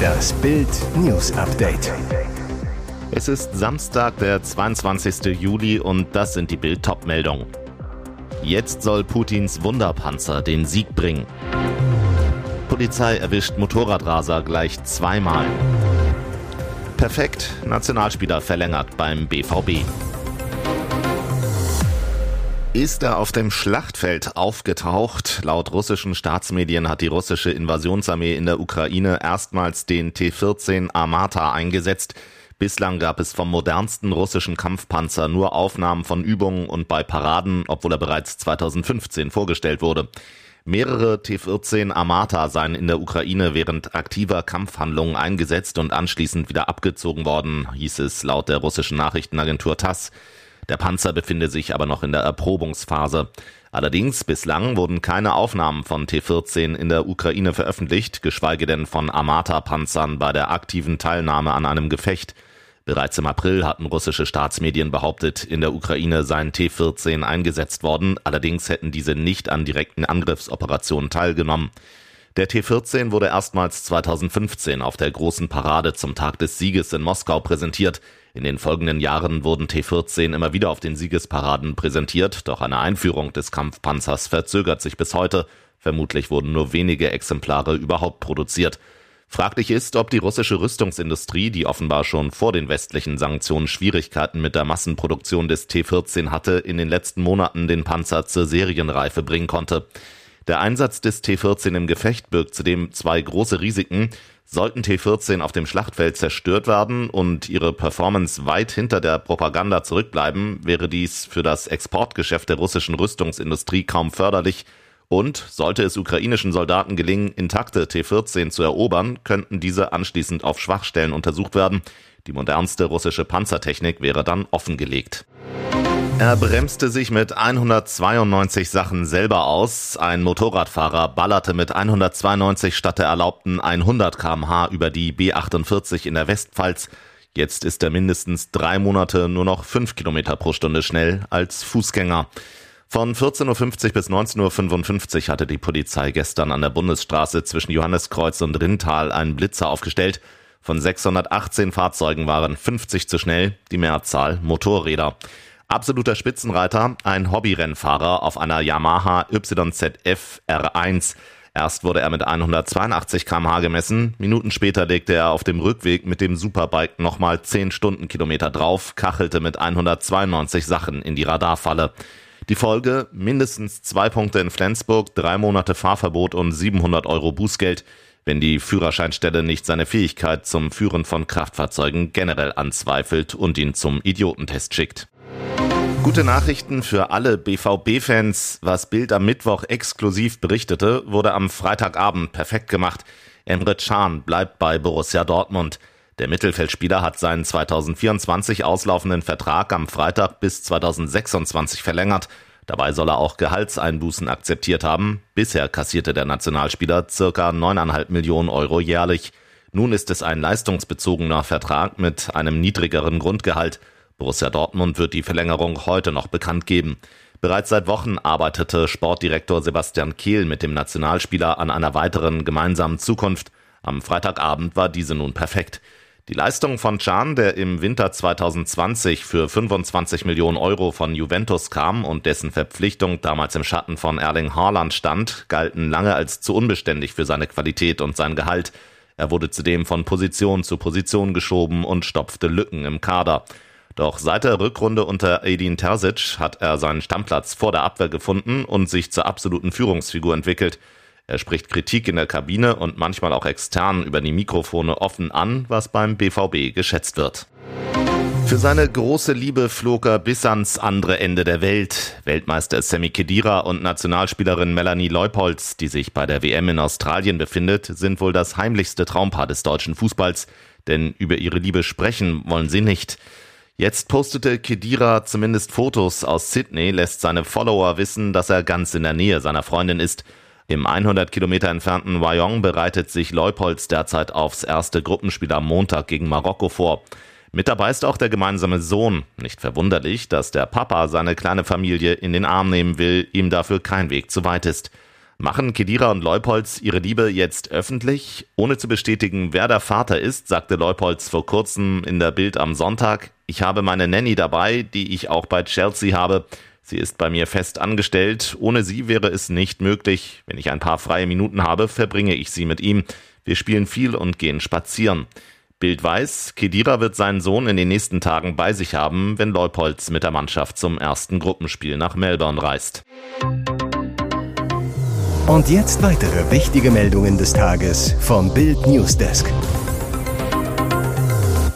Das Bild News Update. Es ist Samstag, der 22. Juli und das sind die Bild meldungen Jetzt soll Putins Wunderpanzer den Sieg bringen. Polizei erwischt Motorradraser gleich zweimal. Perfekt, Nationalspieler verlängert beim BVB. Ist er auf dem Schlachtfeld aufgetaucht? Laut russischen Staatsmedien hat die russische Invasionsarmee in der Ukraine erstmals den T-14 Armata eingesetzt. Bislang gab es vom modernsten russischen Kampfpanzer nur Aufnahmen von Übungen und bei Paraden, obwohl er bereits 2015 vorgestellt wurde. Mehrere T-14 Armata seien in der Ukraine während aktiver Kampfhandlungen eingesetzt und anschließend wieder abgezogen worden, hieß es laut der russischen Nachrichtenagentur TASS. Der Panzer befinde sich aber noch in der Erprobungsphase. Allerdings bislang wurden keine Aufnahmen von T-14 in der Ukraine veröffentlicht, geschweige denn von Armata-Panzern bei der aktiven Teilnahme an einem Gefecht. Bereits im April hatten russische Staatsmedien behauptet, in der Ukraine seien T-14 eingesetzt worden, allerdings hätten diese nicht an direkten Angriffsoperationen teilgenommen. Der T-14 wurde erstmals 2015 auf der großen Parade zum Tag des Sieges in Moskau präsentiert. In den folgenden Jahren wurden T-14 immer wieder auf den Siegesparaden präsentiert, doch eine Einführung des Kampfpanzers verzögert sich bis heute. Vermutlich wurden nur wenige Exemplare überhaupt produziert. Fraglich ist, ob die russische Rüstungsindustrie, die offenbar schon vor den westlichen Sanktionen Schwierigkeiten mit der Massenproduktion des T-14 hatte, in den letzten Monaten den Panzer zur Serienreife bringen konnte. Der Einsatz des T-14 im Gefecht birgt zudem zwei große Risiken. Sollten T-14 auf dem Schlachtfeld zerstört werden und ihre Performance weit hinter der Propaganda zurückbleiben, wäre dies für das Exportgeschäft der russischen Rüstungsindustrie kaum förderlich. Und sollte es ukrainischen Soldaten gelingen, intakte T-14 zu erobern, könnten diese anschließend auf Schwachstellen untersucht werden. Die modernste russische Panzertechnik wäre dann offengelegt. Er bremste sich mit 192 Sachen selber aus. Ein Motorradfahrer ballerte mit 192 statt der erlaubten 100 kmh über die B48 in der Westpfalz. Jetzt ist er mindestens drei Monate nur noch fünf Kilometer pro Stunde schnell als Fußgänger. Von 14.50 Uhr bis 19.55 Uhr hatte die Polizei gestern an der Bundesstraße zwischen Johanneskreuz und Rintal einen Blitzer aufgestellt. Von 618 Fahrzeugen waren 50 zu schnell, die Mehrzahl Motorräder. Absoluter Spitzenreiter, ein Hobbyrennfahrer auf einer Yamaha YZF R1. Erst wurde er mit 182 kmh gemessen, Minuten später legte er auf dem Rückweg mit dem Superbike nochmal 10 Stundenkilometer drauf, kachelte mit 192 Sachen in die Radarfalle. Die Folge, mindestens zwei Punkte in Flensburg, drei Monate Fahrverbot und 700 Euro Bußgeld, wenn die Führerscheinstelle nicht seine Fähigkeit zum Führen von Kraftfahrzeugen generell anzweifelt und ihn zum Idiotentest schickt. Gute Nachrichten für alle BVB-Fans. Was Bild am Mittwoch exklusiv berichtete, wurde am Freitagabend perfekt gemacht. Emre Can bleibt bei Borussia Dortmund. Der Mittelfeldspieler hat seinen 2024 auslaufenden Vertrag am Freitag bis 2026 verlängert. Dabei soll er auch Gehaltseinbußen akzeptiert haben. Bisher kassierte der Nationalspieler circa 9,5 Millionen Euro jährlich. Nun ist es ein leistungsbezogener Vertrag mit einem niedrigeren Grundgehalt. Borussia Dortmund wird die Verlängerung heute noch bekannt geben. Bereits seit Wochen arbeitete Sportdirektor Sebastian Kehl mit dem Nationalspieler an einer weiteren gemeinsamen Zukunft. Am Freitagabend war diese nun perfekt. Die Leistung von Can, der im Winter 2020 für 25 Millionen Euro von Juventus kam und dessen Verpflichtung damals im Schatten von Erling Haaland stand, galten lange als zu unbeständig für seine Qualität und sein Gehalt. Er wurde zudem von Position zu Position geschoben und stopfte Lücken im Kader. Doch seit der Rückrunde unter Edin Terzic hat er seinen Stammplatz vor der Abwehr gefunden und sich zur absoluten Führungsfigur entwickelt. Er spricht Kritik in der Kabine und manchmal auch extern über die Mikrofone offen an, was beim BVB geschätzt wird. Für seine große Liebe flog er bis ans andere Ende der Welt. Weltmeister Sammy Kedira und Nationalspielerin Melanie Leupolz, die sich bei der WM in Australien befindet, sind wohl das heimlichste Traumpaar des deutschen Fußballs. Denn über ihre Liebe sprechen wollen sie nicht. Jetzt postete Kedira zumindest Fotos aus Sydney, lässt seine Follower wissen, dass er ganz in der Nähe seiner Freundin ist. Im 100 Kilometer entfernten Wyong bereitet sich Leupolz derzeit aufs erste Gruppenspiel am Montag gegen Marokko vor. Mit dabei ist auch der gemeinsame Sohn. Nicht verwunderlich, dass der Papa seine kleine Familie in den Arm nehmen will, ihm dafür kein Weg zu weit ist. Machen Kedira und Leupolz ihre Liebe jetzt öffentlich? Ohne zu bestätigen, wer der Vater ist, sagte Leupolz vor kurzem in der Bild am Sonntag. Ich habe meine Nanny dabei, die ich auch bei Chelsea habe. Sie ist bei mir fest angestellt. Ohne sie wäre es nicht möglich. Wenn ich ein paar freie Minuten habe, verbringe ich sie mit ihm. Wir spielen viel und gehen spazieren. Bild weiß, Kedira wird seinen Sohn in den nächsten Tagen bei sich haben, wenn Leupolz mit der Mannschaft zum ersten Gruppenspiel nach Melbourne reist. Und jetzt weitere wichtige Meldungen des Tages vom Bild Newsdesk.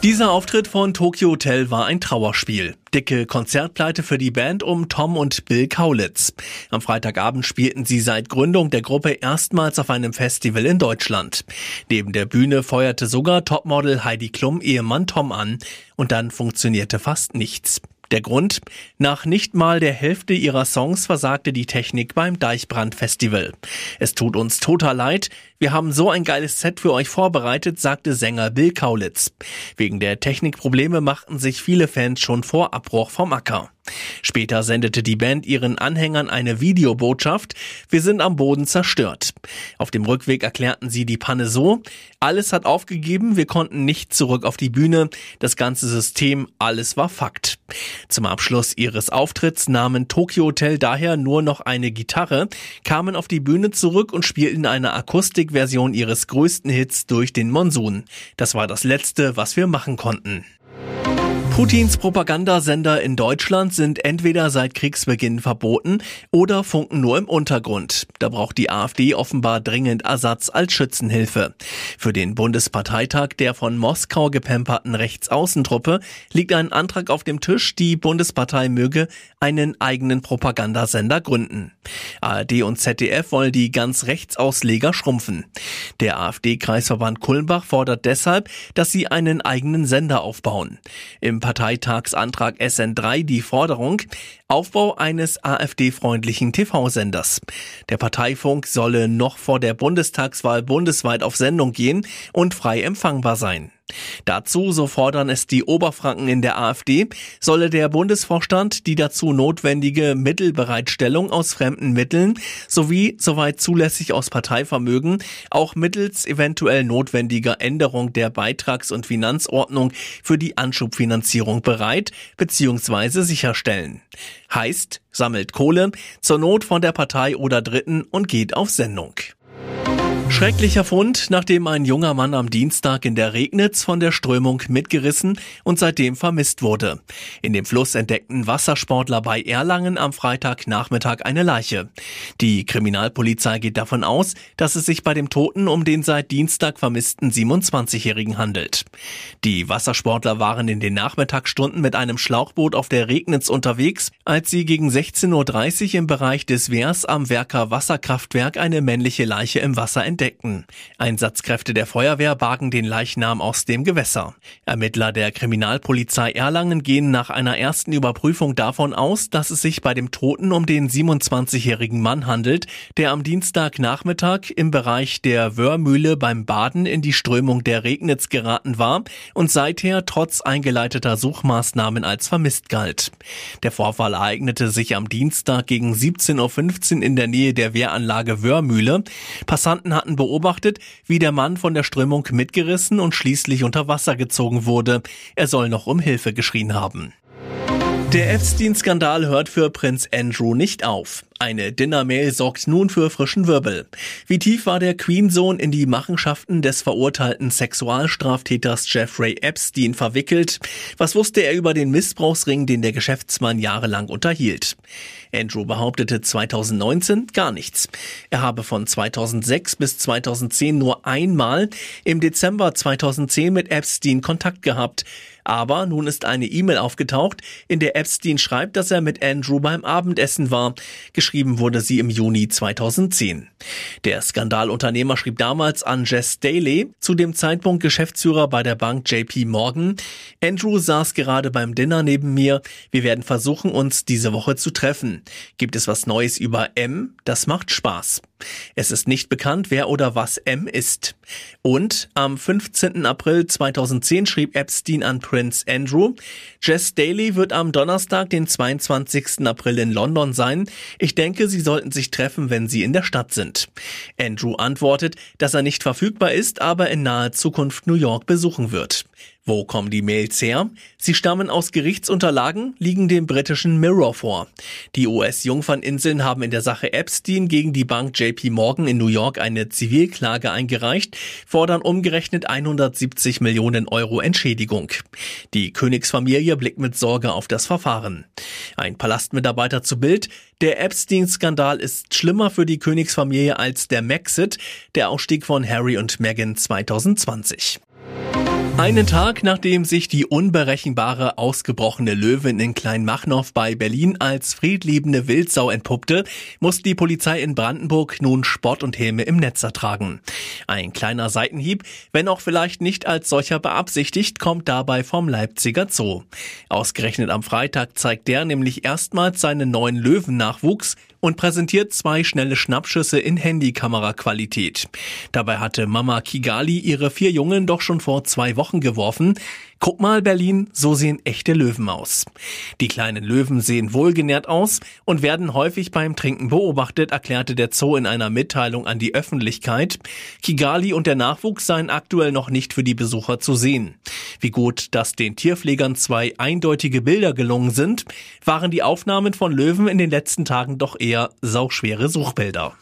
Dieser Auftritt von Tokyo Hotel war ein Trauerspiel. Dicke Konzertpleite für die Band um Tom und Bill Kaulitz. Am Freitagabend spielten sie seit Gründung der Gruppe erstmals auf einem Festival in Deutschland. Neben der Bühne feuerte sogar Topmodel Heidi Klum Ehemann Tom an und dann funktionierte fast nichts. Der Grund? Nach nicht mal der Hälfte ihrer Songs versagte die Technik beim Deichbrand-Festival. Es tut uns total leid. Wir haben so ein geiles Set für euch vorbereitet, sagte Sänger Bill Kaulitz. Wegen der Technikprobleme machten sich viele Fans schon vor Abbruch vom Acker. Später sendete die Band ihren Anhängern eine Videobotschaft. Wir sind am Boden zerstört. Auf dem Rückweg erklärten sie die Panne so. Alles hat aufgegeben. Wir konnten nicht zurück auf die Bühne. Das ganze System, alles war Fakt. Zum Abschluss ihres Auftritts nahmen Tokyo Hotel daher nur noch eine Gitarre, kamen auf die Bühne zurück und spielten eine Akustikversion ihres größten Hits durch den Monsun. Das war das letzte, was wir machen konnten. Putins Propagandasender in Deutschland sind entweder seit Kriegsbeginn verboten oder funken nur im Untergrund. Da braucht die AfD offenbar dringend Ersatz als Schützenhilfe. Für den Bundesparteitag der von Moskau gepemperten Rechtsaußentruppe liegt ein Antrag auf dem Tisch, die Bundespartei möge einen eigenen Propagandasender gründen. ARD und ZDF wollen die ganz Rechtsausleger schrumpfen. Der AfD-Kreisverband Kulmbach fordert deshalb, dass sie einen eigenen Sender aufbauen. Im Parteitagsantrag SN3 die Forderung Aufbau eines AfD-freundlichen TV-Senders. Der Parteifunk solle noch vor der Bundestagswahl bundesweit auf Sendung gehen und frei empfangbar sein. Dazu, so fordern es die Oberfranken in der AfD, solle der Bundesvorstand die dazu notwendige Mittelbereitstellung aus fremden Mitteln sowie, soweit zulässig aus Parteivermögen, auch mittels eventuell notwendiger Änderung der Beitrags- und Finanzordnung für die Anschubfinanzierung bereit bzw. sicherstellen. Heißt, sammelt Kohle, zur Not von der Partei oder Dritten und geht auf Sendung. Schrecklicher Fund, nachdem ein junger Mann am Dienstag in der Regnitz von der Strömung mitgerissen und seitdem vermisst wurde. In dem Fluss entdeckten Wassersportler bei Erlangen am Freitagnachmittag eine Leiche. Die Kriminalpolizei geht davon aus, dass es sich bei dem Toten um den seit Dienstag vermissten 27-Jährigen handelt. Die Wassersportler waren in den Nachmittagsstunden mit einem Schlauchboot auf der Regnitz unterwegs, als sie gegen 16.30 Uhr im Bereich des Wehrs am Werker Wasserkraftwerk eine männliche Leiche im Wasser entdeckten entdeckten. Einsatzkräfte der Feuerwehr bargen den Leichnam aus dem Gewässer. Ermittler der Kriminalpolizei Erlangen gehen nach einer ersten Überprüfung davon aus, dass es sich bei dem Toten um den 27-jährigen Mann handelt, der am Dienstagnachmittag im Bereich der Wörmühle beim Baden in die Strömung der Regnitz geraten war und seither trotz eingeleiteter Suchmaßnahmen als vermisst galt. Der Vorfall ereignete sich am Dienstag gegen 17.15 Uhr in der Nähe der Wehranlage Wörmühle. Passanten hatten hatten beobachtet, wie der Mann von der Strömung mitgerissen und schließlich unter Wasser gezogen wurde. Er soll noch um Hilfe geschrien haben. Der Epstein-Skandal hört für Prinz Andrew nicht auf. Eine Dinnermail sorgt nun für frischen Wirbel. Wie tief war der Queen-Sohn in die Machenschaften des verurteilten Sexualstraftäters Jeffrey Epstein verwickelt? Was wusste er über den Missbrauchsring, den der Geschäftsmann jahrelang unterhielt? Andrew behauptete 2019 gar nichts. Er habe von 2006 bis 2010 nur einmal im Dezember 2010 mit Epstein Kontakt gehabt. Aber nun ist eine E-Mail aufgetaucht, in der Epstein schreibt, dass er mit Andrew beim Abendessen war. Geschrieben wurde sie im Juni 2010. Der Skandalunternehmer schrieb damals an Jess Daly, zu dem Zeitpunkt Geschäftsführer bei der Bank JP Morgan. Andrew saß gerade beim Dinner neben mir. Wir werden versuchen, uns diese Woche zu treffen. Gibt es was Neues über M? Das macht Spaß. Es ist nicht bekannt, wer oder was M ist. Und am 15. April 2010 schrieb Epstein an Prince Andrew, Jess Daly wird am Donnerstag, den 22. April in London sein. Ich denke, sie sollten sich treffen, wenn sie in der Stadt sind. Andrew antwortet, dass er nicht verfügbar ist, aber in naher Zukunft New York besuchen wird. Wo kommen die Mails her? Sie stammen aus Gerichtsunterlagen, liegen dem britischen Mirror vor. Die US-Jungferninseln haben in der Sache Epstein gegen die Bank JP Morgan in New York eine Zivilklage eingereicht, fordern umgerechnet 170 Millionen Euro Entschädigung. Die Königsfamilie blickt mit Sorge auf das Verfahren. Ein Palastmitarbeiter zu Bild, der Epstein-Skandal ist schlimmer für die Königsfamilie als der Maxit, der Ausstieg von Harry und Meghan 2020. Einen Tag nachdem sich die unberechenbare ausgebrochene Löwin in Kleinmachnow bei Berlin als friedliebende Wildsau entpuppte, muss die Polizei in Brandenburg nun Sport und Helme im Netz ertragen. Ein kleiner Seitenhieb, wenn auch vielleicht nicht als solcher beabsichtigt, kommt dabei vom Leipziger Zoo. Ausgerechnet am Freitag zeigt der nämlich erstmals seinen neuen Löwennachwuchs und präsentiert zwei schnelle Schnappschüsse in Handykameraqualität. Dabei hatte Mama Kigali ihre vier Jungen doch schon vor zwei Wochen geworfen. Guck mal, Berlin, so sehen echte Löwen aus. Die kleinen Löwen sehen wohlgenährt aus und werden häufig beim Trinken beobachtet, erklärte der Zoo in einer Mitteilung an die Öffentlichkeit. Kigali und der Nachwuchs seien aktuell noch nicht für die Besucher zu sehen. Wie gut, dass den Tierpflegern zwei eindeutige Bilder gelungen sind, waren die Aufnahmen von Löwen in den letzten Tagen doch eher sauschwere Suchbilder.